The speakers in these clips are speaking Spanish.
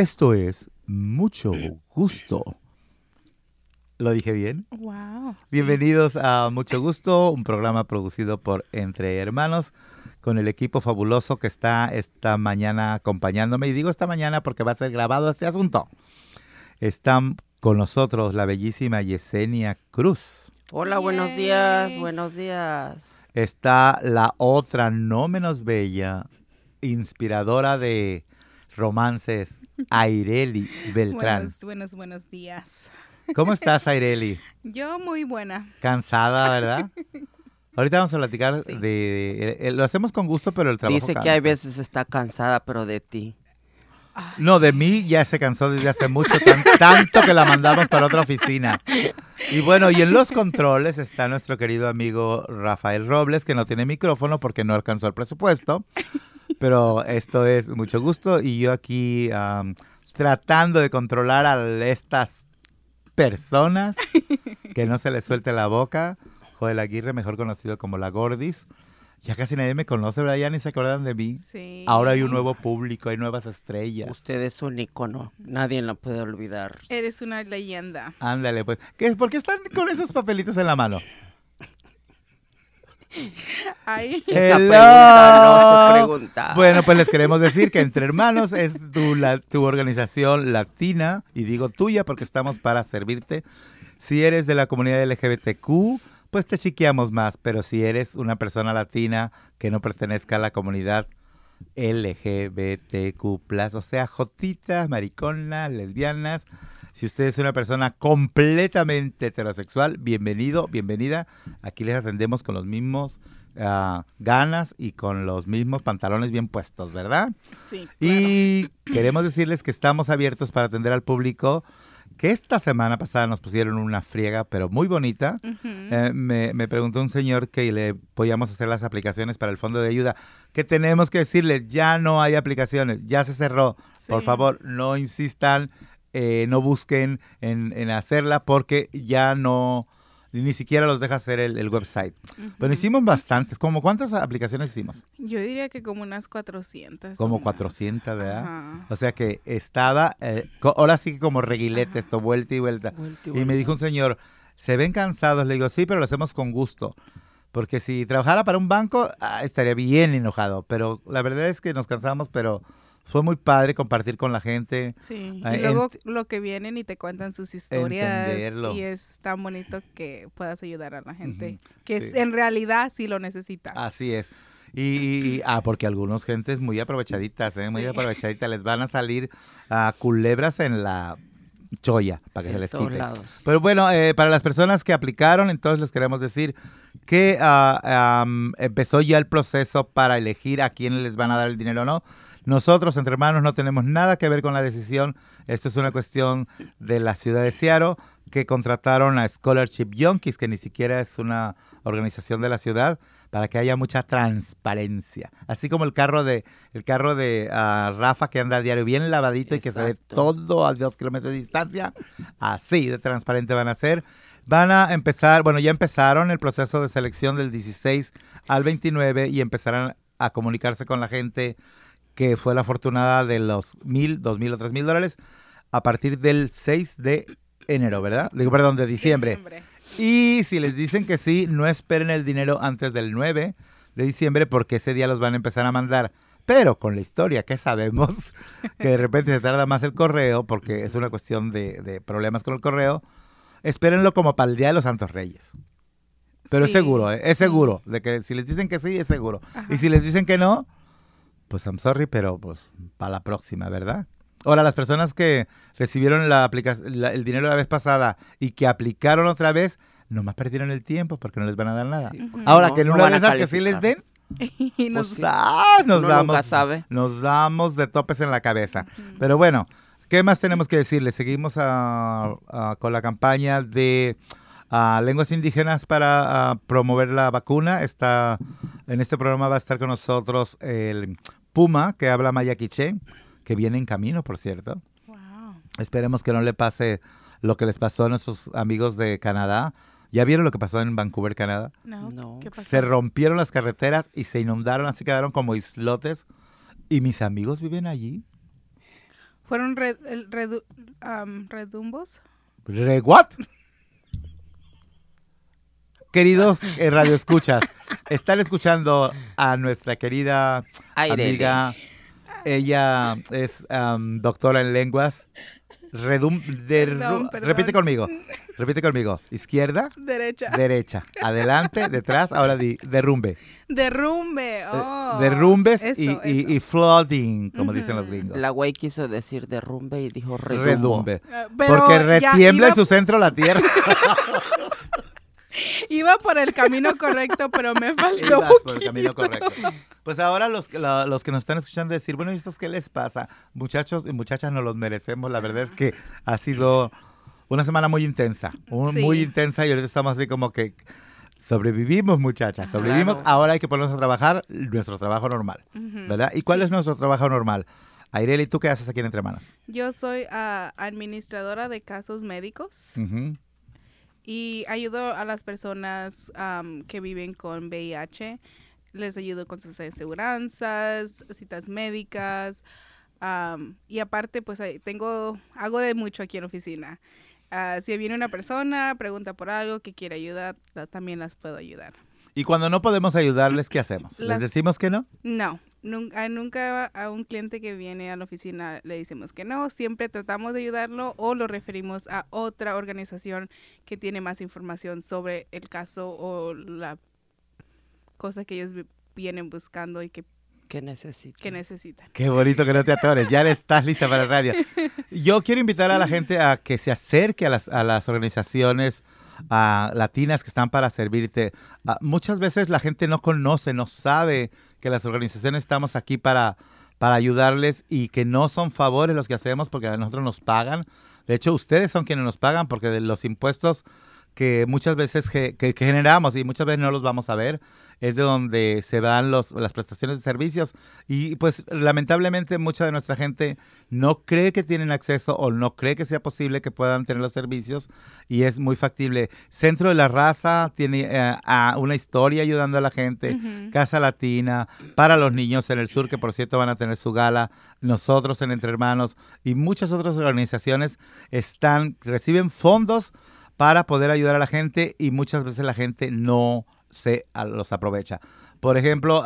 Esto es mucho gusto. ¿Lo dije bien? Wow. Bienvenidos a Mucho Gusto, un programa producido por Entre Hermanos, con el equipo fabuloso que está esta mañana acompañándome. Y digo esta mañana porque va a ser grabado este asunto. Están con nosotros la bellísima Yesenia Cruz. Hola, buenos días, buenos días. Está la otra no menos bella, inspiradora de romances, Aireli Beltrán. Buenos, buenos, buenos días. ¿Cómo estás, Aireli? Yo muy buena. Cansada, ¿verdad? Ahorita vamos a platicar Sí. de, de- eh, Lo hacemos con gusto, pero el trabajo Dice que hay veces está cansada, pero de ti. No, de mí ya se cansó desde hace mucho, tan- tanto que la mandamos para otra oficina. Y bueno, y en los controles está nuestro querido amigo Rafael Robles, que no tiene micrófono porque no alcanzó el presupuesto. Pero esto es mucho gusto y yo aquí am, tratando de controlar a estas personas que no se les suelte la boca. Joel Aguirre, mejor conocido como la Gordis. Ya casi nadie me conoce, ¿verdad? Ya ni se acuerdan de mí. Sí. Ahora hay un nuevo público, hay nuevas estrellas. Usted es un ícono, nadie lo puede olvidar. Eres una leyenda. Ándale, pues. ¿Qué, ¿Por qué están con esos papelitos en la mano? Ay, Esa Hello. pregunta no se pregunta. Bueno, pues les queremos decir que Entre Hermanos es tu, la- tu organización latina, y digo tuya porque estamos para servirte. Si eres de la comunidad LGBTQ, pues te chiqueamos más, pero si eres una persona latina que no pertenezca a la comunidad LGBTQ+, o sea, jotitas, mariconas, lesbianas, si usted es una persona completamente heterosexual, bienvenido, bienvenida. Aquí les atendemos con los mismos ah, ganas y con los mismos pantalones bien puestos, ¿verdad? sí. claro. Y queremos decirles que estamos abiertos para atender al público, que esta semana pasada nos pusieron una friega, pero muy bonita. Eh, me, me preguntó un señor que le podíamos hacer las aplicaciones para el fondo de ayuda. Que tenemos que decirles, ya no hay aplicaciones, ya se cerró. Por favor, no insistan, eh, no busquen en, en hacerla porque ya no, ni siquiera los deja hacer el, el website. Bueno, hicimos bastantes. ¿Cómo cuántas aplicaciones hicimos? Yo diría que como unas 400. o Como más. 400, ¿verdad? Ajá. O sea que estaba, eh, ahora sí que como reguilete esto, vuelta y vuelta. Vuelta Y me dijo un señor, ¿se ven cansados? Le digo, sí, pero lo hacemos con gusto. Porque si trabajara para un banco, ah, estaría bien enojado. Pero la verdad es que nos cansamos, pero fue muy padre compartir con la gente. Sí. Ah, Y luego ent- lo que vienen y te cuentan sus historias. Entenderlo. Y es tan bonito que puedas ayudar a la gente. Ujú, Que sí. en realidad sí lo necesita. Así es. Y, y- ah, porque algunos gentes muy aprovechaditas, ¿eh? muy Sí. aprovechaditas, les van a salir ah, culebras en la cholla para que se En les todos quite. lados. Pero bueno, eh, para las personas que aplicaron, entonces les queremos decir que ah, am, empezó ya el proceso para elegir a quién les van a dar el dinero o no. Nosotros, entre hermanos, no tenemos nada que ver con la decisión. Esto es una cuestión de la ciudad de Seattle, que contrataron a Scholarship Junkies, que ni siquiera es una organización de la ciudad, para que haya mucha transparencia. Así como el carro de el carro de ah, Rafa que anda a diario bien lavadito y que se ve todo a dos kilómetros de distancia, así de transparente van a ser. Van a empezar, bueno, ya empezaron el proceso de selección del 16 al 29 y empezarán a comunicarse con la gente que fue la afortunada de los mil, dos mil o tres mil dólares a partir del 6 de enero, ¿verdad? Digo, perdón, de diciembre. Diciembre. Y si les dicen que sí, no esperen el dinero antes del 9 de diciembre porque ese día los van a empezar a mandar. Pero con la historia que sabemos, que de repente se tarda más el correo porque es una cuestión de, de problemas con el correo, espérenlo como para el Día de los Santos Reyes. Pero es seguro, ¿eh? es seguro. De que si les dicen que sí, es seguro. Ajá. Y si les dicen que no, pues I'm sorry, pero pues para la próxima, ¿verdad? Ahora, las personas que recibieron la la- el dinero la vez pasada y que aplicaron otra vez, nomás perdieron el tiempo porque no les van a dar nada. Sí, Ahora, no- que en una de a esas que sí les. Y den, nos- pues, ah, nos damos, sabe. nos damos de topes en la cabeza. Pero bueno, ¿qué más tenemos que decirles? Seguimos ah, ah, con la campaña de ah, lenguas indígenas para promover la vacuna. Está, en este programa va a estar con nosotros el Puma, que habla maya quiché, que viene en camino, por cierto. Wow. Esperemos que no le pase lo que les pasó a nuestros amigos de Canadá. ¿Ya vieron lo que pasó en Vancouver, Canadá? No, No. ¿qué pasó? Se rompieron las carreteras y se inundaron, así quedaron como islotes. Y mis amigos viven allí. Fueron red- el redu- am, redumbos. ¿Re what? Queridos eh, radioescuchas, están escuchando a nuestra querida amiga. Ella es am, doctora en lenguas. Redum, de- Perdón, perdón. Repite conmigo. Repite conmigo. Izquierda, Derecha. derecha, adelante, detrás, ahora di derrumbe. Derrumbe. Eh, Oh, derrumbes eso, y, y- eso. y flooding, como dicen los gringos. La güey quiso decir derrumbe y dijo redumbo. Redumbe. Pero Porque retiembla iba, en su centro la tierra. iba por el camino correcto, pero me faltó Ibas por el camino correcto. Pues ahora los, la- los que nos están escuchando decir, bueno, ¿y estos qué les pasa? Muchachos y muchachas nos los merecemos. La verdad es que ha sido una semana muy intensa, un- Sí. muy intensa y ahorita estamos así como que sobrevivimos, muchachas, sobrevivimos. Claro. Ahora hay que ponernos a trabajar nuestro trabajo normal. ¿verdad? ¿Y cuál es nuestro trabajo normal? Aireli, ¿tú qué haces aquí en Entre Manos? Yo soy ah, administradora de casos médicos Ujú. Y ayudo a las personas am, que viven con VIH. Les ayudo con sus aseguranzas, citas médicas am, y aparte pues tengo hago de mucho aquí en la oficina. Ah, si viene una persona, pregunta por algo que quiere ayuda, ta- también las puedo ayudar. Y cuando no podemos ayudarles, ¿qué hacemos? ¿Les Las- decimos que no? No, nunca, nunca a un cliente que viene a la oficina le decimos que no, siempre tratamos de ayudarlo o lo referimos a otra organización que tiene más información sobre el caso o la cosa que ellos vi- vienen buscando y que, ¿Qué necesita? que necesitan. Qué bonito que no te atores, ya estás lista para el radio. Yo quiero invitar a la gente a que se acerque a las, a las organizaciones ah, latinas que están para servirte. Ah, muchas veces la gente no conoce, no sabe que las organizaciones estamos aquí para, para ayudarles y que no son favores los que hacemos porque a nosotros nos pagan. De hecho, ustedes son quienes nos pagan porque de los impuestos que muchas veces que, que generamos y muchas veces no los vamos a ver, es de donde se dan los, las prestaciones de servicios y pues lamentablemente mucha de nuestra gente no cree que tienen acceso o no cree que sea posible que puedan tener los servicios y es muy factible. Centro de la Raza tiene eh, a una historia ayudando a la gente. Casa Latina, para los niños en el sur, que por cierto van a tener su gala, nosotros en Entre Hermanos y muchas otras organizaciones están, reciben fondos para poder ayudar a la gente y muchas veces la gente no se a- los aprovecha. Por ejemplo,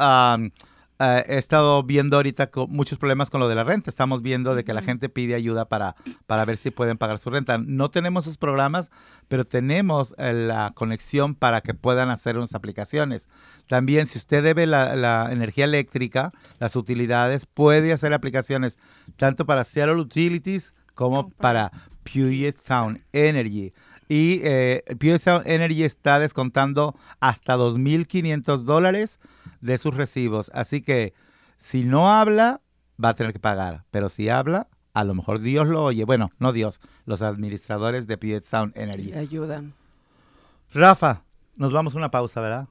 eh, he estado viendo ahorita con muchos problemas con lo de la renta. Estamos viendo de que la gente pide ayuda para, para ver si pueden pagar su renta. No tenemos esos programas, pero tenemos eh, la conexión para que puedan hacer unas aplicaciones. También, si usted debe la, la energía eléctrica, las utilidades, puede hacer aplicaciones tanto para Seattle Utilities como para Puget Sound Energy. Y eh, Sound Energy está descontando hasta 2.500 dólares de sus recibos. Así que si no habla, va a tener que pagar. Pero si habla, a lo mejor Dios lo oye. Bueno, no Dios, los administradores de Puget Sound Energy. Le ayudan. Rafa, nos vamos a una pausa, ¿verdad?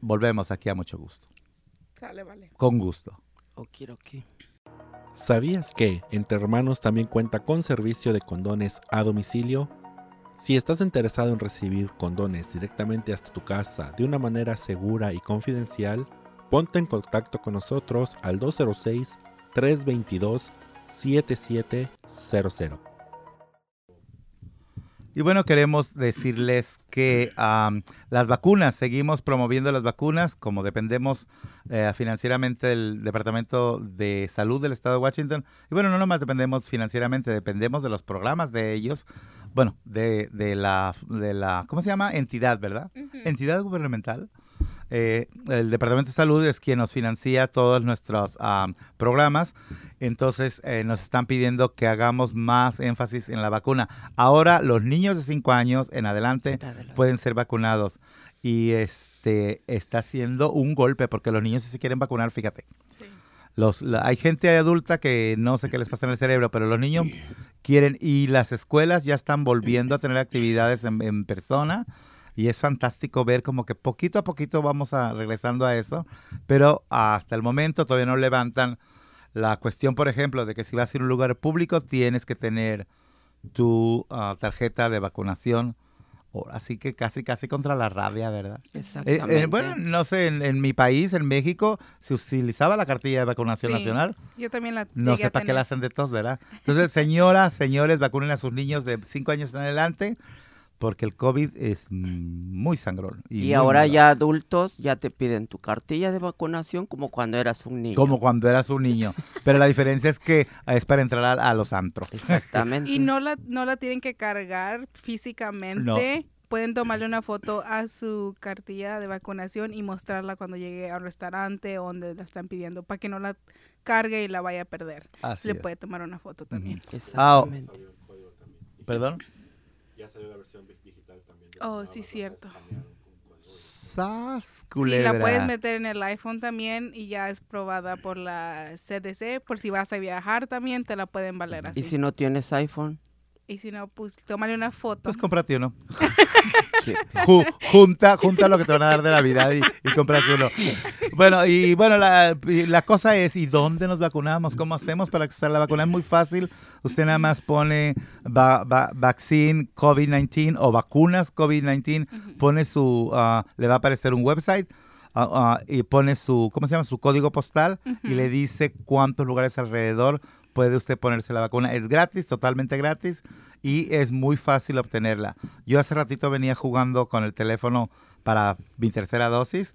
Volvemos aquí a mucho gusto. Sale, vale. Con gusto. Okiroki. ¿Sabías que Entre Hermanos también cuenta con servicio de condones a domicilio? Si estás interesado en recibir condones directamente hasta tu casa de una manera segura y confidencial, ponte en contacto con nosotros al 206-322-7700. Y bueno, queremos decirles que am, las vacunas, seguimos promoviendo las vacunas, como dependemos eh, financieramente del Departamento de Salud del Estado de Washington. Y bueno, no nomás dependemos financieramente, dependemos de los programas de ellos, bueno, de, de la, de la, ¿cómo se llama? Entidad, ¿verdad? Entidad gubernamental. Eh, el Departamento de Salud es quien nos financia todos nuestros am, programas. Entonces eh, nos están pidiendo que hagamos más énfasis en la vacuna. Ahora los niños de 5 años en adelante pueden ser vacunados. Y este está haciendo un golpe porque los niños si se quieren vacunar, fíjate. Sí. Los, la- hay gente adulta que no sé qué les pasa en el cerebro, pero los niños quieren y las escuelas ya están volviendo a tener actividades en, en persona y es fantástico ver como que poquito a poquito vamos a, regresando a eso, pero hasta el momento todavía no levantan la cuestión, por ejemplo, de que si vas a ir a un lugar público tienes que tener tu ah, tarjeta de vacunación Así que casi, casi contra la rabia, ¿verdad? Eh, Exactamente. eh, bueno, no sé, en, en mi país, en México, se utilizaba la cartilla de vacunación Sí, nacional. Yo también la No sé para qué la hacen de tos, ¿verdad? Entonces, señoras, señores, vacunen a sus niños de 5 años en adelante, porque el COVID es muy sangrón. Y, Y, muy ahora malo. ya adultos ya te piden tu cartilla de vacunación como cuando eras un niño. Como cuando eras un niño. Pero la diferencia es que es para entrar a, a los antros. Exactamente. Y no la, no la tienen que cargar físicamente. Pueden tomarle una foto a su cartilla de vacunación y mostrarla cuando llegue al restaurante o donde la están pidiendo para que no la cargue y la vaya a perder. Así Le es. puede tomar una foto también. Exactamente. ¿Perdón? Ya salió la versión digital también. Oh, sí, cierto. Sas, Sí, culebra. la puedes meter en el iPhone también y ya es probada por la CDC. Por si vas a viajar también, te la pueden valer así. Y si no tienes iPhone, Y si no, pues tómale una foto. Pues cómprate uno. junta, junta lo que te van a dar de Navidad y, y compras uno. Bueno, y bueno, la, y la cosa es, ¿y dónde nos vacunamos? ¿Cómo hacemos para acceder a la vacuna? Es muy fácil. Usted nada más pone va, va- vaccine COVID-19 o vacunas COVID-19, pone su, ah, le va a aparecer un website. Ah, ah, y pone su, ¿cómo se llama? Su código postal y le dice cuántos lugares alrededor puede usted ponerse la vacuna. Es gratis, totalmente gratis y es muy fácil obtenerla. Yo hace ratito venía jugando con el teléfono para mi tercera dosis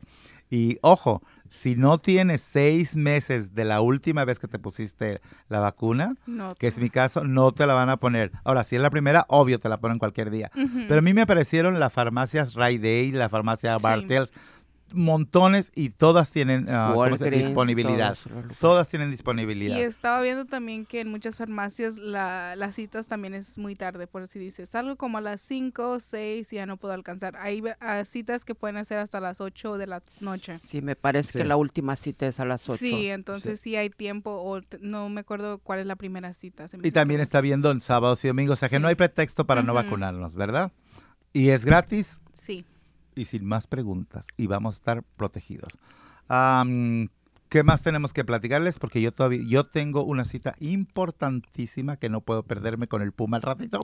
y ojo, si no tienes seis meses de la última vez que te pusiste la vacuna, No. que es mi caso, no te la van a poner. Ahora, si es la primera, obvio te la ponen cualquier día. Ujú. Pero a mí me aparecieron las farmacias Rite Aid, la farmacia Sí. Montones y todas tienen ah, ¿cómo se- Walgreens, disponibilidad. Todas tienen disponibilidad. Y estaba viendo también que en muchas farmacias la, las citas también es muy tarde, por si dices, salgo como a las 5 o 6 y ya no puedo alcanzar. Hay ah, citas que pueden hacer hasta las 8 de la noche. Sí, me parece Sí. que la última cita es a las 8. Sí, entonces sí. hay tiempo o no me acuerdo cuál es la primera cita. se me Y también está viendo en sábados y domingos, o sea que Sí. no hay pretexto para no Ujú. vacunarnos, ¿verdad? Y es gratis Sí. Y sin más preguntas y vamos a estar protegidos. Am, ¿Qué más tenemos que platicarles? Porque yo todavía yo tengo una cita importantísima que no puedo perderme con el Puma al ratito.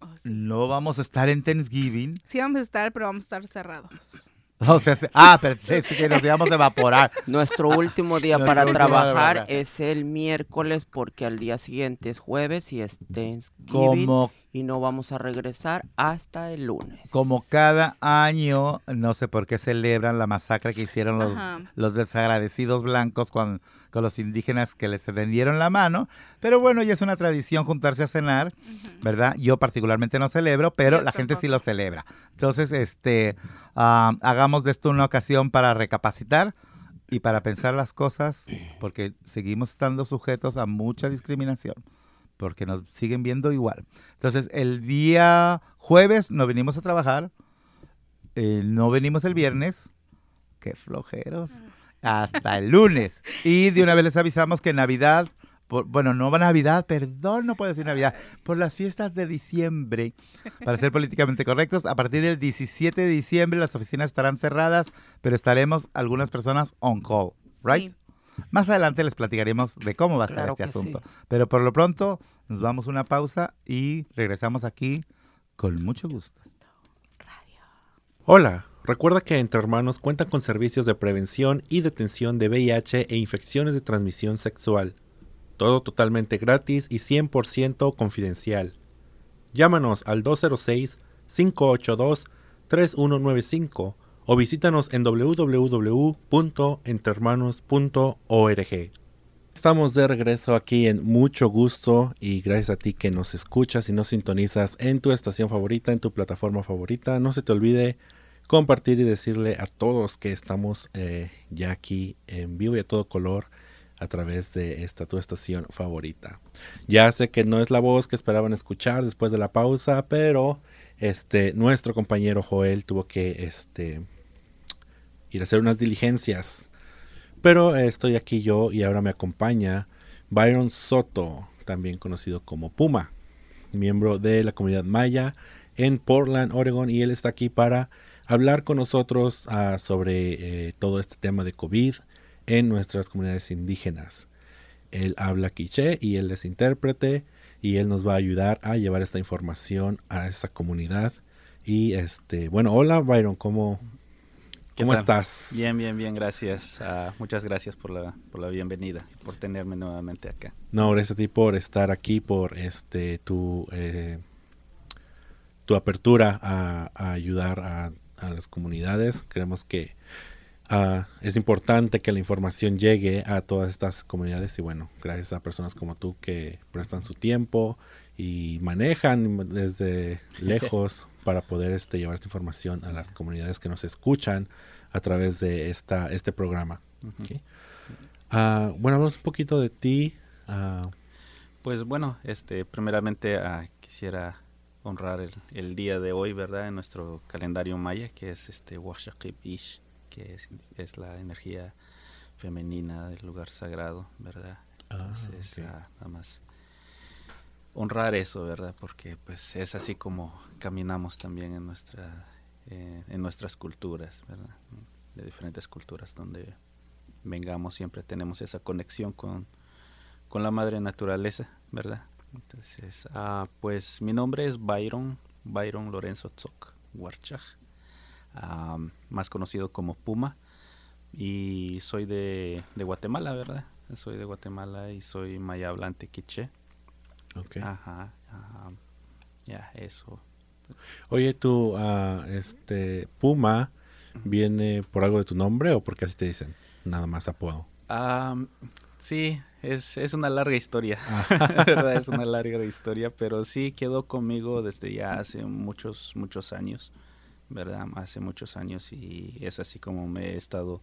Oh, sí. No vamos a estar en Thanksgiving. Sí vamos a estar, pero vamos a estar cerrados. O sea, se- ah, perfecto, que nos íbamos a evaporar. Nuestro último día Nuestro para último día trabajar verdad. es el miércoles porque al día siguiente es jueves y es Thanksgiving Como y no vamos a regresar hasta el lunes. Como cada año, no sé por qué celebran la masacre que hicieron los, desagradecidos blancos con, con los indígenas que les tendieron la mano. Pero bueno, ya es una tradición juntarse a cenar, ¿verdad? Yo particularmente no celebro, pero Yo la gente sí lo celebra. Entonces, este, ah, hagamos de esto una ocasión para recapacitar y para pensar las cosas, porque seguimos estando sujetos a mucha discriminación porque nos siguen viendo igual. Entonces, el día jueves no venimos a trabajar, eh, no venimos el viernes, qué flojeros, hasta el lunes. Y de una vez les avisamos que Navidad, por- bueno, no va Navidad, perdón, no puedo decir Navidad, por las fiestas de diciembre, para ser políticamente correctos, a partir del 17 de diciembre las oficinas estarán cerradas, pero estaremos algunas personas on call, ¿right? Sí. Más adelante les platicaremos de cómo va a estar Claro este sí. asunto. Pero por lo pronto nos vamos a una pausa y regresamos aquí con mucho gusto. Hola, recuerda que Entre Hermanos cuenta con servicios de prevención y detención de VIH e infecciones de transmisión sexual. Todo totalmente gratis y 100% confidencial. Llámanos al 206-582-3195 o visítanos en www.entrehermanos.org. Estamos de regreso aquí en mucho gusto y gracias a ti que nos escuchas y nos sintonizas en tu estación favorita, en tu plataforma favorita. No se te olvide compartir y decirle a todos que estamos eh, ya aquí en vivo y a todo color a través de esta tu estación favorita. Ya sé que no es la voz que esperaban escuchar después de la pausa, pero este nuestro compañero Joel tuvo que este ir a hacer unas diligencias. Pero estoy aquí yo y ahora me acompaña Byron Soto, también conocido como Puma, miembro de la comunidad maya en Portland, Oregon, y él está aquí para hablar con nosotros ah, sobre eh, todo este tema de COVID en nuestras comunidades indígenas. Él habla quiché y él es intérprete y él nos va a ayudar a llevar esta información a esa comunidad. Y este, bueno, hola Byron, ¿cómo, ¿Qué cómo tal? estás? Bien, bien, bien, gracias. Ah, muchas gracias por la, por la bienvenida, por tenerme nuevamente acá. No, gracias a ti por estar aquí, por este tu eh, tu apertura a, a ayudar a, a las comunidades. Creemos que ah, es importante que la información llegue a todas estas comunidades y bueno, gracias a personas como tú que prestan su tiempo y manejan desde lejos para poder este, llevar esta información a las comunidades que nos escuchan a través de esta, este programa. Ah, bueno, hablamos un poquito de ti. ah, Pues bueno, este, primeramente ah, quisiera honrar el, el día de hoy, ¿verdad? En nuestro calendario maya, que es este Washaqib Ish, que es, es la energía femenina del lugar sagrado, ¿verdad? Ah, Entonces, nada más honrar eso, ¿verdad? Porque pues es así como caminamos también en nuestra eh, en nuestras culturas, ¿verdad? De diferentes culturas donde vengamos siempre tenemos esa conexión con, con la madre naturaleza, ¿verdad? Entonces, ah, pues mi nombre es Byron, Byron Lorenzo Tzok Huarchaj, ah, más conocido como Puma, y soy de, de Guatemala, ¿verdad? Soy de Guatemala y soy maya hablante quiché. Ok. Ajá, ajá. ya, eso. Oye, tú, ah, este, Puma, ¿viene por algo de tu nombre o porque así te dicen? Nada más apodo. Ah, sí, es, es una larga historia, ¿verdad? Es una larga historia, pero sí quedó conmigo desde ya hace muchos, muchos años, ¿verdad? Hace muchos años y es así como me he estado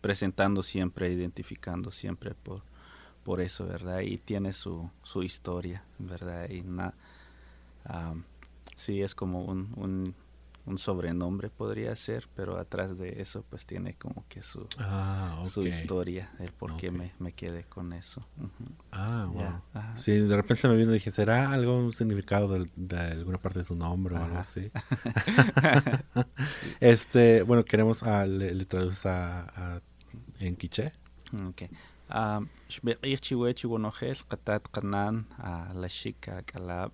presentando siempre, identificando siempre por, por eso, ¿verdad? Y tiene su, su historia, ¿verdad? Y na, ah, sí, es como un, un, un sobrenombre podría ser, pero atrás de eso pues tiene como que su, Ah, ok. su historia, el por qué Ok. me, me quedé con eso. Ah, wow. Ajá. Sí, de repente se me vino y dije, ¿será algo un significado de, alguna parte de su nombre o algo así? este, bueno, queremos, ah, le, le traduces a, a- en quiché. Okay. Um, shbeqir chiwe chiwonojel qatat qanan a la shika kalab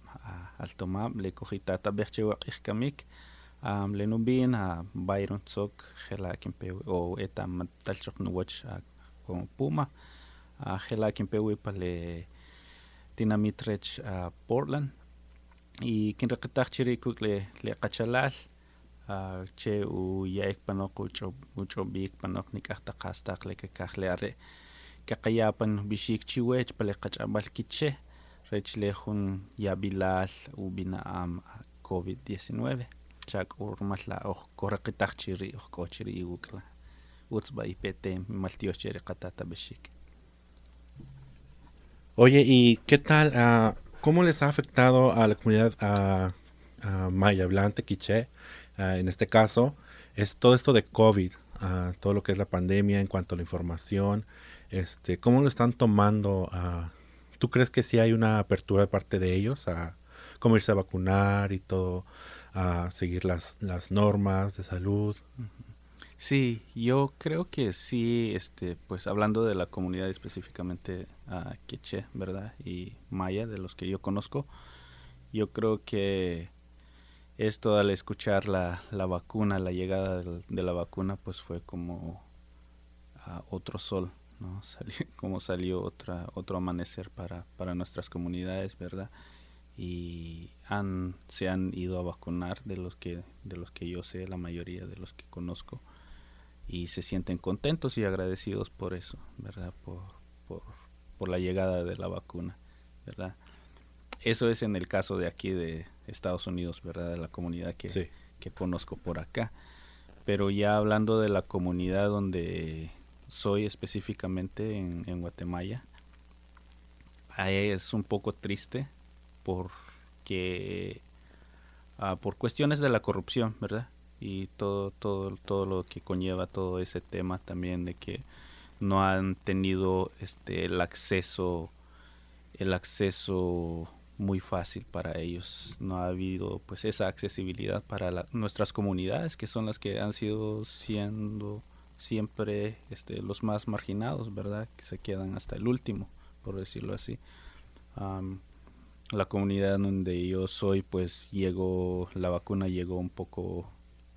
al tomab le cojita tabeh chiwaqih kamik um, le nubin a Byron Tzok jela kimpewi o eta matalchok nuwach a como Puma a jela kimpewi pa le dinamitrech a Portland y kinreqitaq chirikuk le le qachalal a che u yaik panok ucho ucho bik panok nikahta qastaq le kakaj le are kaqayapan bishik chiwech pale qach'abal kitche rech lejun yabilal u binaam a COVID-19 chak urmal la oj korreqitaq chiri oj ko chiri iwukla utzba ipete maltioch chiri qatata bishik Oye, ¿y qué tal? ah, ¿Cómo les ha afectado a la comunidad ah, ah, maya hablante, quiché? en este caso, es todo esto de COVID, todo lo que es la pandemia en cuanto a la información. Este, ¿Cómo lo están tomando? ah? ¿Tú crees que sí hay una apertura de parte de ellos a cómo irse a vacunar y todo, a seguir las, las normas de salud? Sí, yo creo que sí, este, pues hablando de la comunidad específicamente a Queche, ¿verdad? Y Maya, de los que yo conozco, yo creo que esto al escuchar la, la vacuna, la llegada de la vacuna, pues fue como ah, otro sol, ¿no? Salió- como salió otra, otro amanecer para, para nuestras comunidades, ¿verdad? Y han, se han ido a vacunar de los que, de los que yo sé, la mayoría de los que conozco y se sienten contentos y agradecidos por eso, ¿verdad? Por, por, por la llegada de la vacuna, ¿verdad? Eso es en el caso de aquí de Estados Unidos, ¿verdad? De la comunidad que, Sí. que conozco por acá. Pero ya hablando de la comunidad donde soy específicamente en, en Guatemala, es un poco triste porque ah, por cuestiones de la corrupción, ¿verdad? Y todo, todo, todo lo que conlleva todo ese tema también de que no han tenido este el acceso, el acceso muy fácil para ellos. No ha habido pues esa accesibilidad para nuestras comunidades que son las que han sido siendo siempre este, los más marginados, ¿verdad? Que se quedan hasta el último, por decirlo así. Am, la comunidad donde yo soy, pues llegó, la vacuna llegó un poco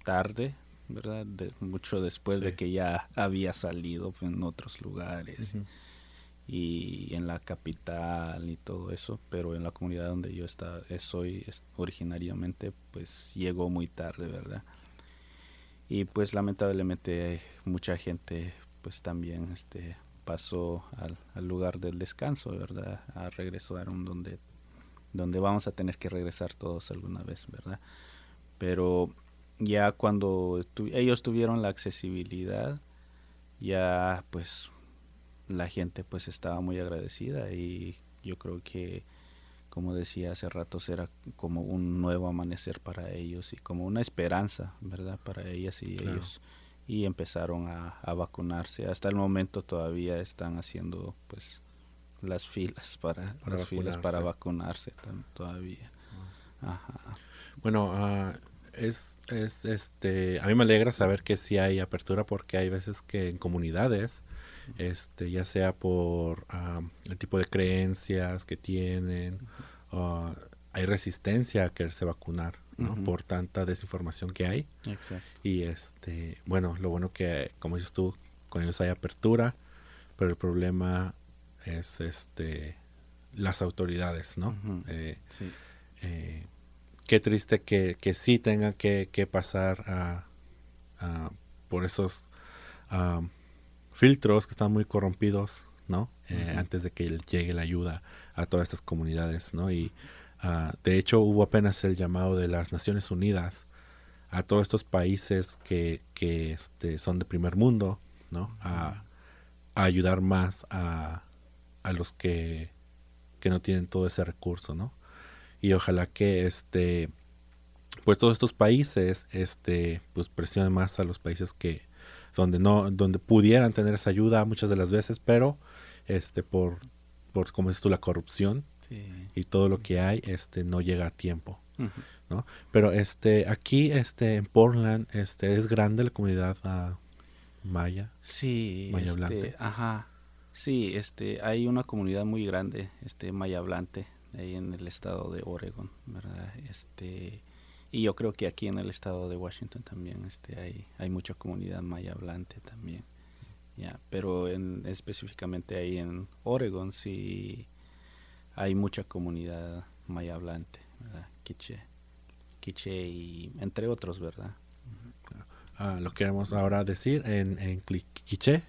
tarde, ¿verdad? De- mucho después de que ya había salido en otros lugares y en la capital y todo eso, pero en la comunidad donde yo está, soy es- originariamente, pues llegó muy tarde, ¿verdad? Y pues lamentablemente mucha gente pues también este pasó al, lugar del descanso, ¿verdad? A regresar donde donde vamos a tener que regresar todos alguna vez, ¿verdad? Pero ya cuando ellos tuvieron la accesibilidad, ya pues la gente pues estaba muy agradecida y yo creo que como decía hace rato será como un nuevo amanecer para ellos y como una esperanza verdad para ellas y Claro. ellos y empezaron a, a vacunarse hasta el momento todavía están haciendo pues las filas para, Para las filas para vacunarse. todavía Ajá. Bueno, ah, es, es este, a mí me alegra saber que sí hay apertura porque hay veces que en comunidades, este, ya sea por ah, el tipo de creencias que tienen, ah, hay resistencia a quererse vacunar, ¿no? Por tanta desinformación que hay. exacto Y este, bueno, lo bueno que, como dices tú, con ellos hay apertura, pero el problema es este las autoridades, ¿no? Eh, sí eh, qué triste que, que sí tenga que, que pasar a, a- por esos am, filtros que están muy corrompidos, ¿no? Eh. Antes de que llegue la ayuda a todas estas comunidades, ¿no? Y ah, de hecho hubo apenas el llamado de las Naciones Unidas a todos estos países que, que este, son de primer mundo, ¿no? A, a ayudar más a, a los que, que no tienen todo ese recurso, ¿no? y ojalá que este pues todos estos países este pues presionen más a los países que donde no donde pudieran tener esa ayuda muchas de las veces pero este por por como dices tú la corrupción sí y todo lo que hay este no llega a tiempo Ujú. pero este aquí este en Portland este es grande la comunidad ah, maya Sí, Maya este, hablante. ajá. Sí, este, hay una comunidad muy grande, este, maya hablante, ahí en el estado de Oregon, ¿verdad? Este, y yo creo que aquí en el estado de Washington también, este, hay, hay mucha comunidad maya hablante también, ya. Pero en, específicamente ahí en Oregon sí hay mucha comunidad maya hablante, ¿verdad? Quiche, quiche y entre otros, ¿verdad? Ah, lo queremos ahora decir en, en quiché,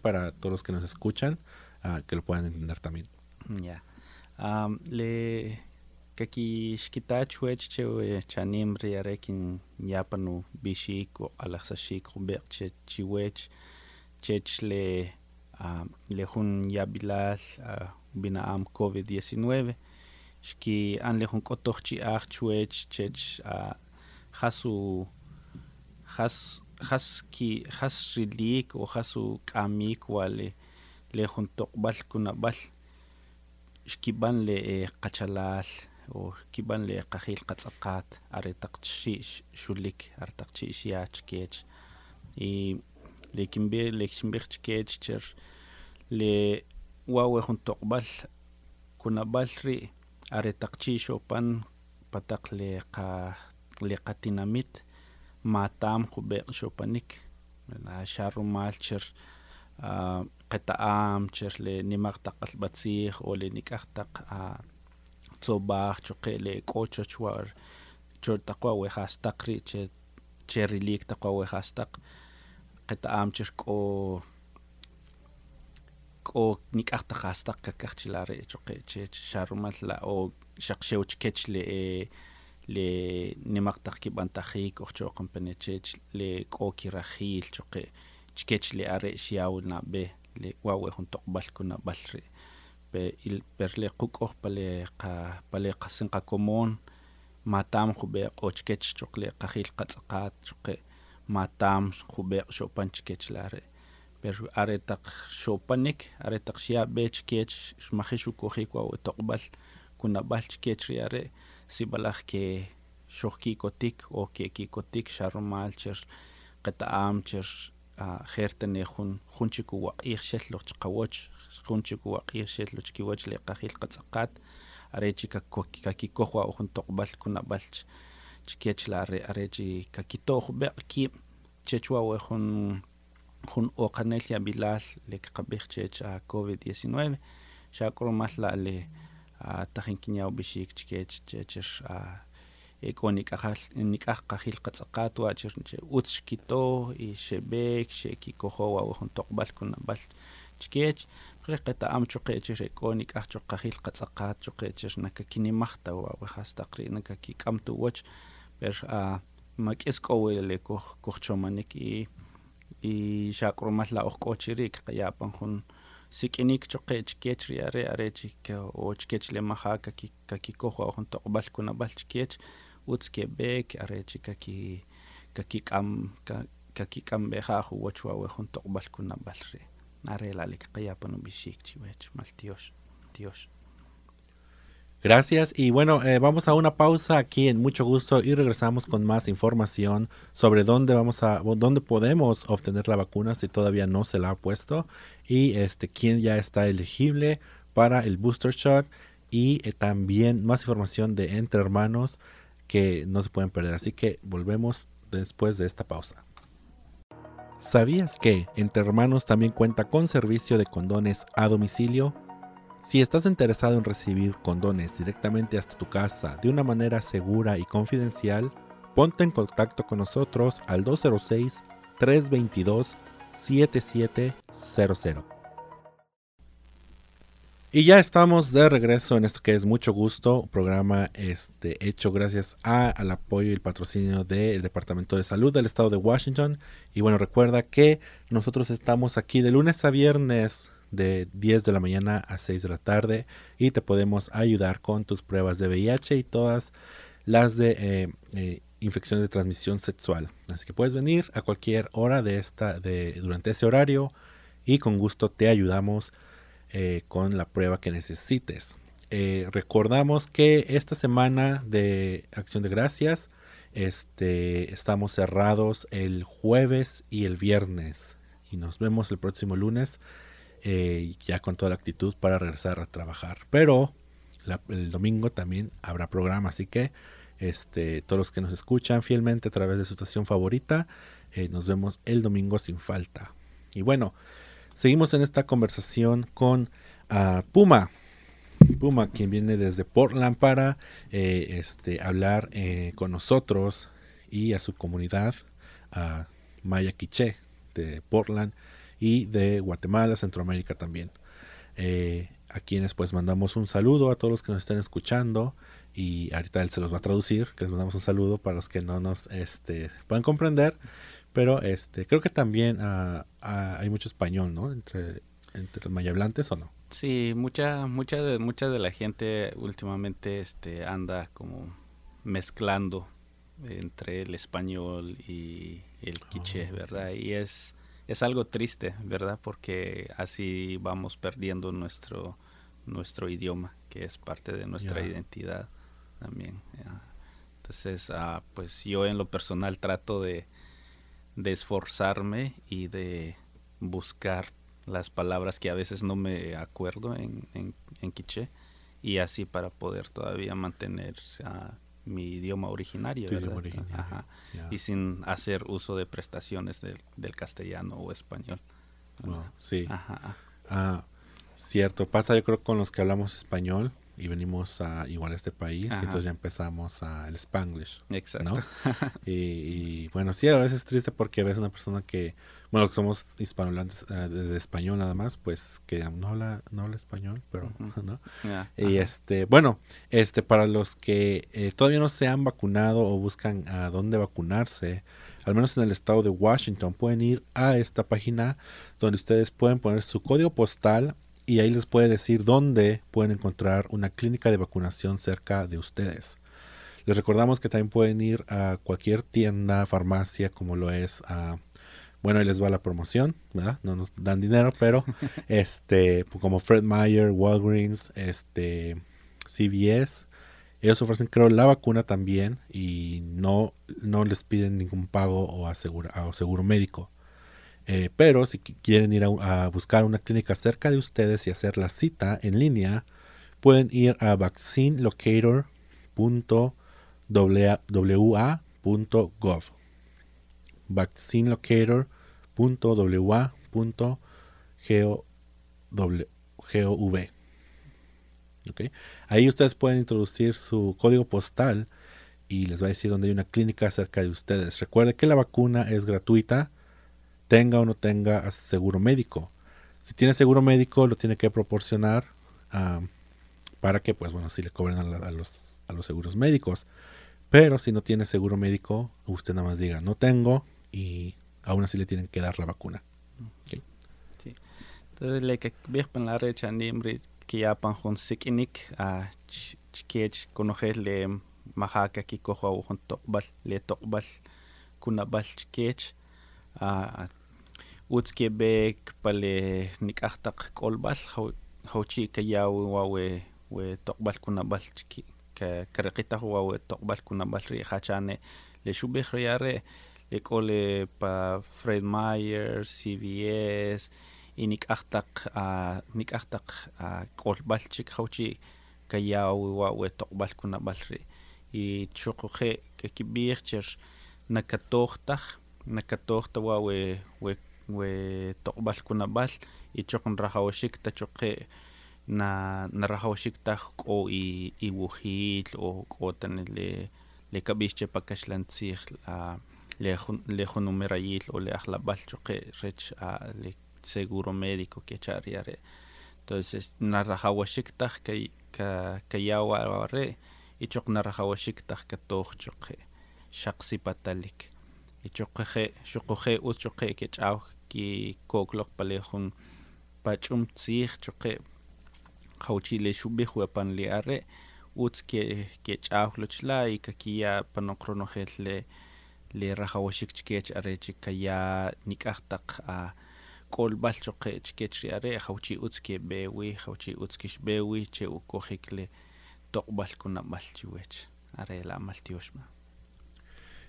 para todos los que nos escuchan ah, que lo puedan entender también Ya. Le kaki shkita chwech che chanim riarekin yapanu bishik o alaxashik beq che chiwech chech le am, le hun yabilal ah, bina am covid 19 shki an le hun kotoch chi ach chwech chech ah, hasu has has ki has rilik o hasu kamik wale le hun toqbal kunabal. Xkiban le eh, qachalal. o kiban le qajil qatzaqat are taqchi shulik are taqchi shiach kech y le kimbe le kimbich kech cher le wawe hun toqbal kunabal ri are taqchi shopan patak le qa le qatinamit matam khube shopanik na sharu malcher آه، قطعام تشر لنماغ تقل بطسيخ او لنكاخ تق آه، تصوباخ تشقي لكوتشو تشوار تشور تقوى ويخاس تقري تشيري ليك تقوى ويخاس تق قطعام تشر كو كو نكاخ تقاس تق كاكاخ تشلاري تشقي تشي شارمال لا او شقشو تشكتش لي لنماغ تقي بانتخيك او تشو قمبني تشيش لكو كيراخيل تشقي chkech le are xiaw na be le wawe hun toqbal kuna balri pe il per le qukoh pale qa pale qasin qa komon matam khube o chkech chokle qahil qatsqat chokle matam khube shopan chkech lare. Per are taq shopanik are taq xia be chkech shmahishu kohi kwa toqbal kuna bal chkech riare sibalaj ke shoki kotik o ke ki kotik sharumal хеертэнэхун хунчикуа иершаллурч qawuach хунчикуа иершаллуч кивачли qahilqataqat аречи каккуакки какиккохуа ухунтоқбал кунабалч чикиачлаари аречи какитоорбе ки чечуауэхун хун оқанэлья билаал лекқабихчеч а ковид 19 шакрумалла ле а тахинкиняу бишик чикиач чечеш а эконикахал никахкахилкатеккаатуа чирнче утскито ишебек шекикохова ухон токбалкунабал чкеч пректа амчукечер эконикахчуккахилкатеккаатчукечер нака кинимартауа вахастакринака кикамтууч пер а макискоуэлеко курчоманик и и шакрумалла оркочирик каяпан хун сикиник чоқеч кечри аре аречик очкеч лемахака киккоха хун тоқбалкуна балчкеч utz keb'ek are' chik kaki kakik'am kakik'amb'eja' juwach wa wi jun toq'b'al kunab'al ri' are' la' qaqayapan ub'i'xiik chiwach mal tiox tiox Gracias y bueno, eh, vamos a una pausa aquí en mucho gusto y regresamos con más información sobre dónde vamos a dónde podemos obtener la vacuna si todavía no se la ha puesto y este quién ya está elegible para el booster shot y eh, también más información de entre hermanos que no se pueden perder. Así que volvemos después de esta pausa. ¿Sabías que Entre Hermanos también cuenta con servicio de condones a domicilio? Si estás interesado en recibir condones directamente hasta tu casa de una manera segura y confidencial, ponte en contacto con nosotros al 206-322-7700. Y ya estamos de regreso en esto que es mucho gusto, programa este, hecho gracias al apoyo y el patrocinio del Departamento de Salud del Estado de Washington. Y bueno, recuerda que nosotros estamos aquí de lunes a viernes de 10 de la mañana a 6 de la tarde y te podemos ayudar con tus pruebas de VIH y todas las de eh, eh, infecciones de transmisión sexual. Así que puedes venir a cualquier hora de esta, de, durante ese horario y con gusto te ayudamos eh, con la prueba que necesites. recordamos que esta semana de Acción de Gracias este, estamos cerrados el jueves y el viernes y nos vemos el próximo lunes eh, ya con toda la actitud para regresar a trabajar. Pero el domingo también habrá programa, así que este, todos los que nos escuchan fielmente a través de su estación favorita, eh, nos vemos el domingo sin falta. Y bueno, seguimos en esta conversación con uh, Puma. Puma, quien viene desde Portland para eh, este, hablar con nosotros y a su comunidad, a Maya Quiche de Portland y de Guatemala, Centroamérica también. Eh, a quienes pues mandamos un saludo a todos los que nos estén escuchando y ahorita él se los va a traducir, que les mandamos un saludo para los que no nos este, puedan comprender, pero este creo que también ah, ah, hay mucho español, ¿no? Entre, entre los mayablantes o no. Sí, mucha, mucha de, mucha de la gente últimamente este, anda como mezclando entre el español y el quiché, oh, ¿verdad? Y es es algo triste, ¿verdad? Porque así vamos perdiendo nuestro, nuestro idioma, que es parte de nuestra identidad también. Entonces, ah, pues yo en lo personal trato de, de esforzarme y de buscar las palabras que a veces no me acuerdo en, en, en quiché y así para poder todavía mantener uh, mi idioma originario, y sin hacer uso de prestaciones del, del castellano o español. sí. Ah, cierto, pasa yo creo con los que hablamos español y venimos a igual a este país y entonces ya empezamos a el spanglish. Exacto. y, bueno, sí, a veces es triste porque ves una persona que, bueno, que somos hispanohablantes eh, de, español nada más, pues que no habla, no habla español, pero, ¿no? y este, bueno, este, para los que eh, todavía no se han vacunado o buscan a dónde vacunarse, al menos en el estado de Washington, pueden ir a esta página donde ustedes pueden poner su código postal y ahí les puede decir dónde pueden encontrar una clínica de vacunación cerca de ustedes. Les recordamos que también pueden ir a cualquier tienda, farmacia, como lo es a... Bueno, ahí les va la promoción, ¿verdad? No nos dan dinero, pero este, como Fred Meyer, Walgreens, este, CVS, ellos ofrecen creo la vacuna también y no, no les piden ningún pago o, asegura, o seguro médico. Eh, pero si quieren ir a, buscar una clínica cerca de ustedes y hacer la cita en línea, pueden ir a vaccinelocator.wa.gov. vaccinelocator.wa.gov. ¿ok? Ahí ustedes pueden introducir su código postal y les va a decir dónde hay una clínica cerca de ustedes. Recuerde que la vacuna es gratuita, tenga o no tenga seguro médico. Si tiene seguro médico, lo tiene que proporcionar para que, pues bueno, si le cobren a, los, a los seguros médicos. Pero si no tiene seguro médico, usted nada más diga, no tengo y aún así le tienen que dar la vacuna. Entonces, le que la recha que ya pan con sikinik a chkech le mahaka ki koho au hon tokbal le tokbal kuna bal chkech a utske bek pale nikahtak kolbal hauchi kayaw wawe we tokbal kuna bal chki ka karakita wawe tokbal kuna bal ri hachane le shubeh riare le kole pa Fred Meyer, CVS, y nik'aqtaq a nik'aqtaq a k'olb'al chik jawchi kayaw wa we toq'b'al kunab'al ri. Y chuquje que kib'ij cher nakatoj taj nakatoj ta wa we we we toq'b'al kunab'al y choq nrajawxik ta choqe na narajawxik taj k'o i iwujiil o k'o tan le le kab'ix che pakaxlantzij a le le junumerayil o le ajlab'al choqe rech a le seguro médico que chariare entonces narajawashiktaj que ka kayawa re ichoq narajawashiktaj ka tojchoqe shaqsipatalik ichoqeje xoqoje uchoqe que ch'aw ti koklok palehun pachum tsih choqe qawchile shubih wepan li arre uts ke ke chahlochla y kakia panoqronojetle le rajawashik chkech arre chikaya nikaqtaq a kolbal choqe chkech arre qawchi uts ke bewi qawchi uts kish bewi che ukojikle toqbal kunamal chiwech arre la mal tioshma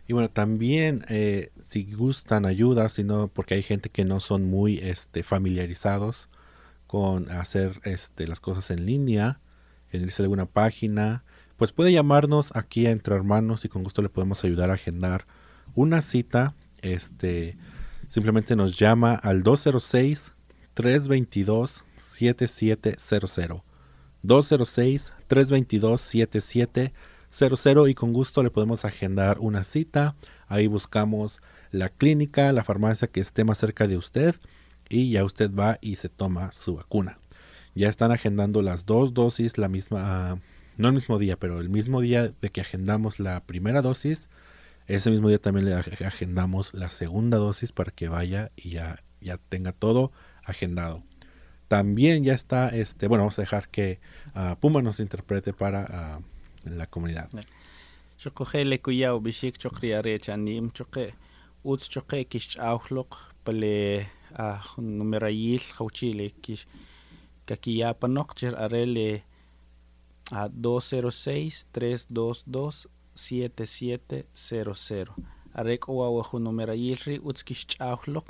y bueno, también eh, si gustan ayuda, sino porque hay gente que no son muy este, familiarizados con hacer este, las cosas en línea, en irse alguna página, pues puede llamarnos aquí a Entre Hermanos y con gusto le podemos ayudar a agendar una cita este, simplemente nos llama al 206-322-7700. 206-322-7700 y con gusto le podemos agendar una cita. Ahí buscamos la clínica, la farmacia que esté más cerca de usted y ya usted va y se toma su vacuna. Ya están agendando las dos dosis la misma, no el mismo día, pero el mismo día de que agendamos la primera dosis, ese mismo día también le agendamos la segunda dosis para que vaya y ya, ya tenga todo agendado. También ya está, este, bueno, vamos a dejar que uh, Puma nos interprete para uh, la comunidad. Choque le kuyao bishik chokriare chanim choque uts choque kish auhlok pale a numerayil hauchile kish kakiya panok cher arele a 206 322 7700 arek owa numera yilri utskish ch'awloq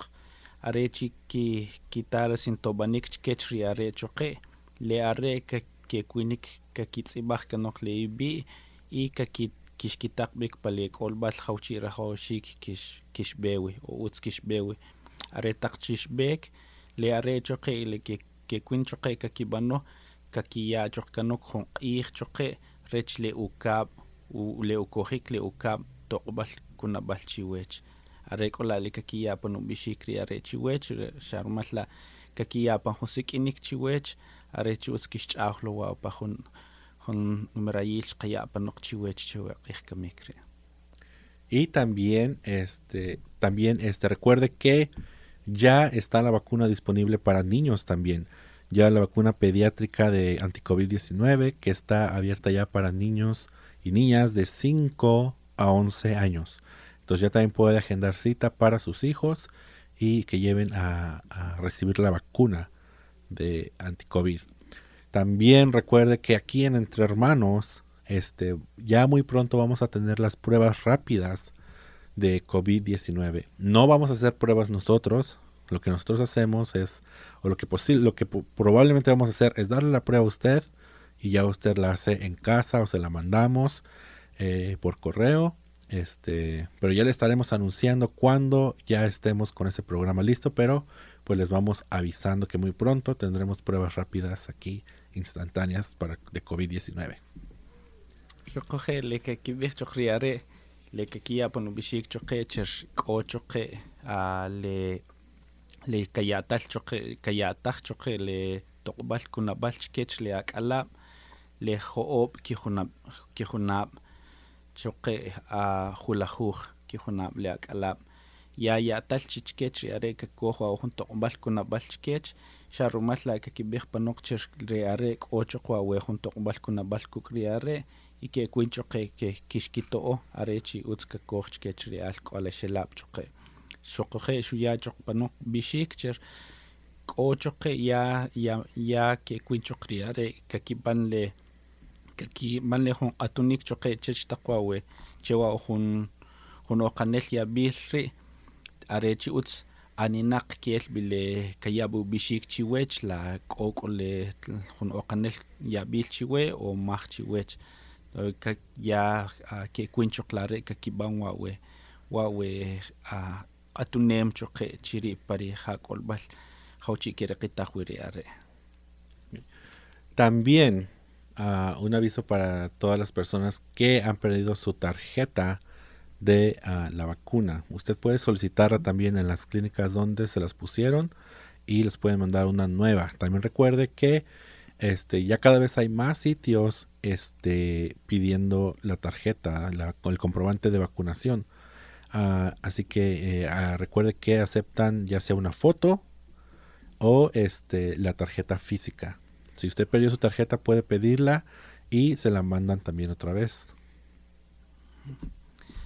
are chi ki kitara sin tobanik chkechri are choqe le are ka ke kuinik ka kitzibaj kanok le ibi y ka kit kixkitaq bik pale k'olb'al jawchi rajawxik kix kixbewi o utz kixbewi. Are taq chixbek le are choqe le ke ke kuin choqe ka kibano ka kiya choq kanok jon q'ij choqe rech le ukab u le ukojik le ukab toqbal kunabal chiwech. Are k'olali kakiyapan ub'ixik are chiwech xarmal la kakiyapan jun sik'inik chiwech y también este también este recuerde que ya está la vacuna disponible para niños también. Ya la vacuna pediátrica de anticovid-19 que está abierta ya para niños y niñas de 5 a 11 años. Entonces ya también puede agendar cita para sus hijos y que lleven a, recibir la vacuna de anticovid. También recuerde que aquí en Entre Hermanos, este, ya muy pronto vamos a tener las pruebas rápidas de COVID-19. No vamos a hacer pruebas nosotros. Lo que nosotros hacemos es, o lo que, lo que probablemente vamos a hacer es darle la prueba a usted y ya usted la hace en casa o se la mandamos eh, por correo. Este, pero ya le estaremos anunciando cuando ya estemos con ese programa listo, pero pues les vamos avisando que muy pronto tendremos pruebas rápidas aquí instantáneas para de COVID-19. Choque le que chokriare le que choque a le le le le le choque a hulahuj ki hunab le akala ya ya tal chichkech are ka ko ho hun tokbal kuna bal chkech sharumal la ka kibir panok cher re are ko choque we kukriare y kishkito arechi utska koch que shelap choque shokoje shuya chok pano bishik cher kocho que ya ya ya que cuincho criare le que aquí van le hon atunik choque chech takwawe chewa hun hun okanel ya birri arechi uts aninak kiel bile kayabu bishik chiwech la kokole hun okanel ya bil chiwe o mach chiwech. Ya ke kwincho klare ka kiban wa we wa we a atunem choque chiri pari ha kolbal hauchi kere kita are. También uh, un aviso para todas las personas que han perdido su tarjeta de uh, la vacuna. Usted puede solicitarla también en las clínicas donde se las pusieron y les pueden mandar una nueva. También recuerde que este, ya cada vez hay más sitios este, pidiendo la tarjeta, la, el comprobante de vacunación. Uh, así que eh, recuerde que aceptan ya sea una foto o este, la tarjeta física. Si usted perdió su tarjeta puede pedirla y se la mandan también otra vez.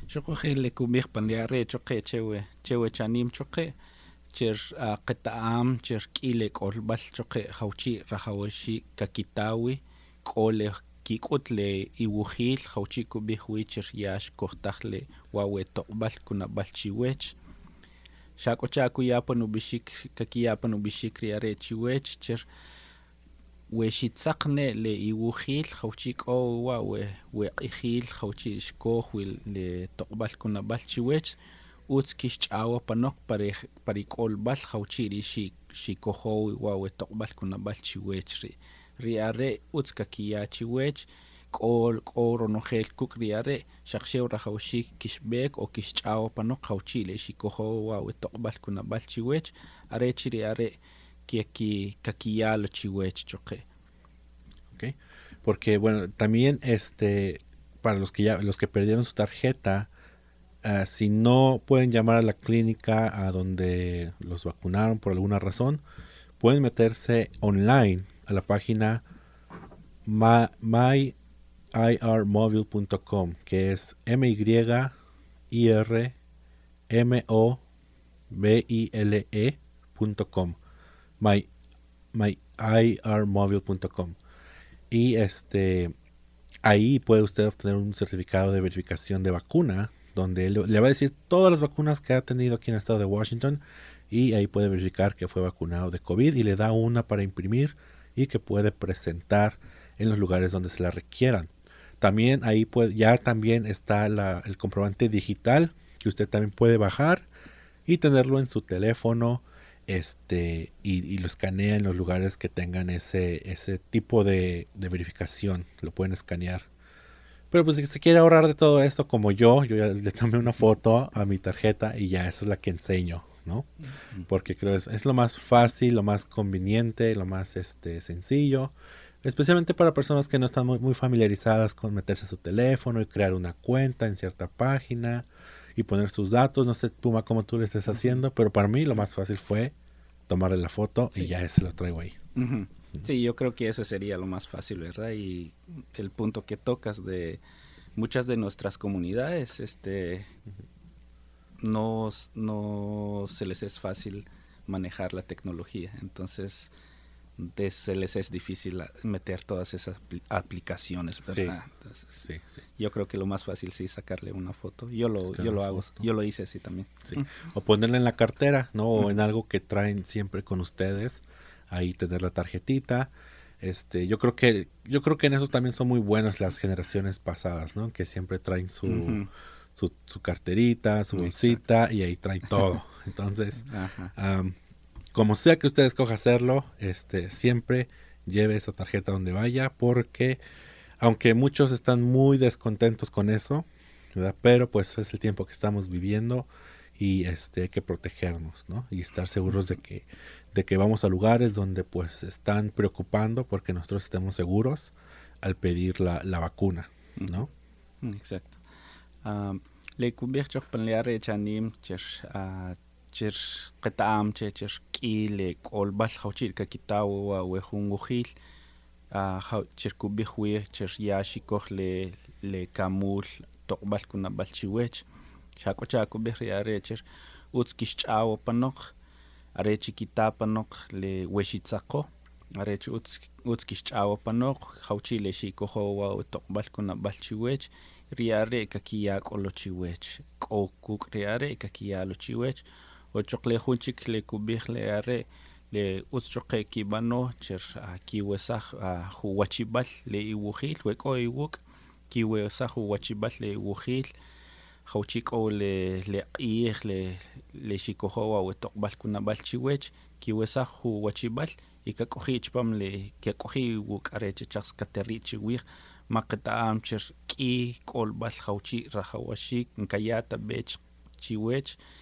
Yo coge le cubir pandeare choque chewe chewe chanim choque cher qetaam cher k'ile k'olb'al choque jawchi rajawaxi kakitawi k'ole kik'ut le iwujiil jawchi kub'ij wi cher yax kojtaj le wawe toq'b'al kunab'al chiwech xak'ocha kuyapan ub'ixik kakiyapan ub'ixik ri are' chiwech cher we xitzaq ne le iwujiil jawchi k'o wa we we q'ijiil jawchi xkoj wi le toq'b'al kunab'al chiwech utz kixch'awa panok pare pari k'olb'al jawchi ri xikojow wa we toq'b'al kunab'al chiwech ri ri are' utz kakiya chiwech k'o k'o ronojel kuk' ri are' xaq xew rajawxiik kixb'eek o kixch'awa panok jawchi le xikojow wa we toq'b'al kunab'al chiwech are' chi ri are' ki kakiya lo chiwech choque okay. porque bueno también este para los que ya los que perdieron su tarjeta Uh, si no pueden llamar a la clínica a donde los vacunaron por alguna razón, pueden meterse online a la página myirmobile.com, que es m y i r m o b i l e.com. My, myirmobile.com. Y este ahí puede usted obtener un certificado de verificación de vacuna donde le va a decir todas las vacunas que ha tenido aquí en el estado de Washington y ahí puede verificar que fue vacunado de COVID y le da una para imprimir y que puede presentar en los lugares donde se la requieran. También ahí puede, ya también está la, el comprobante digital que usted también puede bajar y tenerlo en su teléfono este y, y lo escanea en los lugares que tengan ese, ese tipo de, de verificación. Lo pueden escanear pero pues si se quiere ahorrar de todo esto, como yo, yo ya le tomé una foto a mi tarjeta y ya esa es la que enseño, ¿no? Porque creo es, es lo más fácil, lo más conveniente, lo más este, sencillo. Especialmente para personas que no están muy, muy familiarizadas con meterse a su teléfono y crear una cuenta en cierta página y poner sus datos. No sé, Puma, cómo tú lo estés haciendo, pero para mí lo más fácil fue tomarle la foto sí. y ya ese lo traigo ahí. Uh -huh. Sí, yo creo que ese sería lo más fácil, ¿verdad? Y el punto que tocas de muchas de nuestras comunidades, este, no, no se les es fácil manejar la tecnología, entonces de, se les es difícil meter todas esas aplicaciones, ¿verdad? Sí, entonces, sí, sí. Yo creo que lo más fácil sí es sacarle una foto. Yo lo, yo lo hago, foto. yo lo hice así también. O ponerla en la cartera, ¿no? O en algo que traen siempre con ustedes ahí tener la tarjetita. Este, yo creo que yo creo que en eso también son muy buenas las generaciones pasadas, ¿no? Que siempre traen su, su, su carterita, su bolsita y ahí traen todo. Entonces, Ajá. Como sea que usted escoja hacerlo, este, siempre lleve esa tarjeta donde vaya porque aunque muchos están muy descontentos con eso. Pero pues es el tiempo que estamos viviendo y este hay que protegernos, ¿no? Y estar seguros de que de que vamos a lugares donde pues están preocupando porque nosotros estemos seguros al pedir la, la vacuna, ¿no? Exacto. Um, le kubir chok panliare chanim chir ah, chir qetaam che chir ki le kolbal khawchir ka kitaw wa we hunguhil ah khaw chir kubih we chir yashi koh le le kamul toqbal kuna balchiwech chako chako bih yare chir uts kishchaw panok are chiquita panok le weshitsako are chi uts uts kishchaw panok khawchi le shikoho wa toqbal kuna balchiwech riare kakia kolochiwech kokuk riare kakia lochiwech o chokle hunchik le kubih le are le uts choke kibano cher kiwesaj huwachibal le iwujil weko iwuk kiwesaj huwachibal le iwujil khawchiko le le qih le le shikohowa we toqbal kuna balchiwech kiwesaj huwachibal ikakoji chpam le kakoji wuk are chachas katerichi wih maqtaam chir k'i k'olb'al jawchi rajawxiik nkayata b'ech chiwech kab'an okiem wena wena k'ota wawe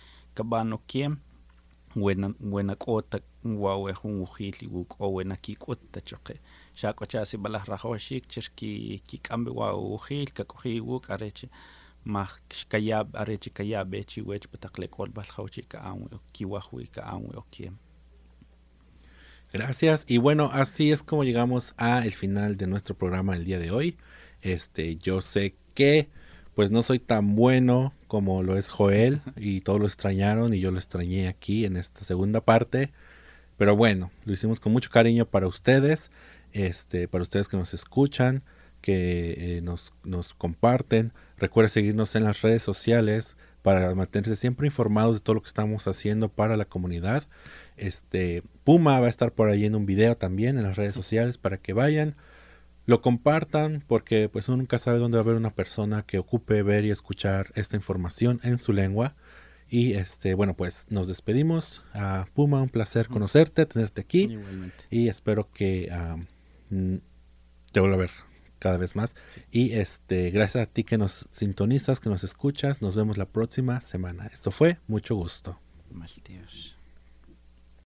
ka'an wi okiem Gracias. Y bueno, así es como llegamos a final de nuestro programa el día de hoy. Este, yo sé que pues no soy tan bueno como lo es Joel y todos lo extrañaron y yo lo extrañé aquí en esta segunda parte. Pero bueno, lo hicimos con mucho cariño para ustedes, este, para ustedes que nos escuchan, que eh, nos, nos comparten. Recuerden seguirnos en las redes sociales para mantenerse siempre informados de todo lo que estamos haciendo para la comunidad. Este Puma va a estar por ahí en un video también en las redes sociales para que vayan, lo compartan, porque pues uno nunca sabe dónde va a haber una persona que ocupe ver y escuchar esta información en su lengua. Y este, bueno, pues nos despedimos. a Puma, un placer conocerte, tenerte aquí. igualmente Y espero que am, mm, te vuelva a ver cada vez más. Y este, gracias a ti que nos sintonizas, que nos escuchas. Nos vemos la próxima semana. Esto fue mucho gusto. Malteos.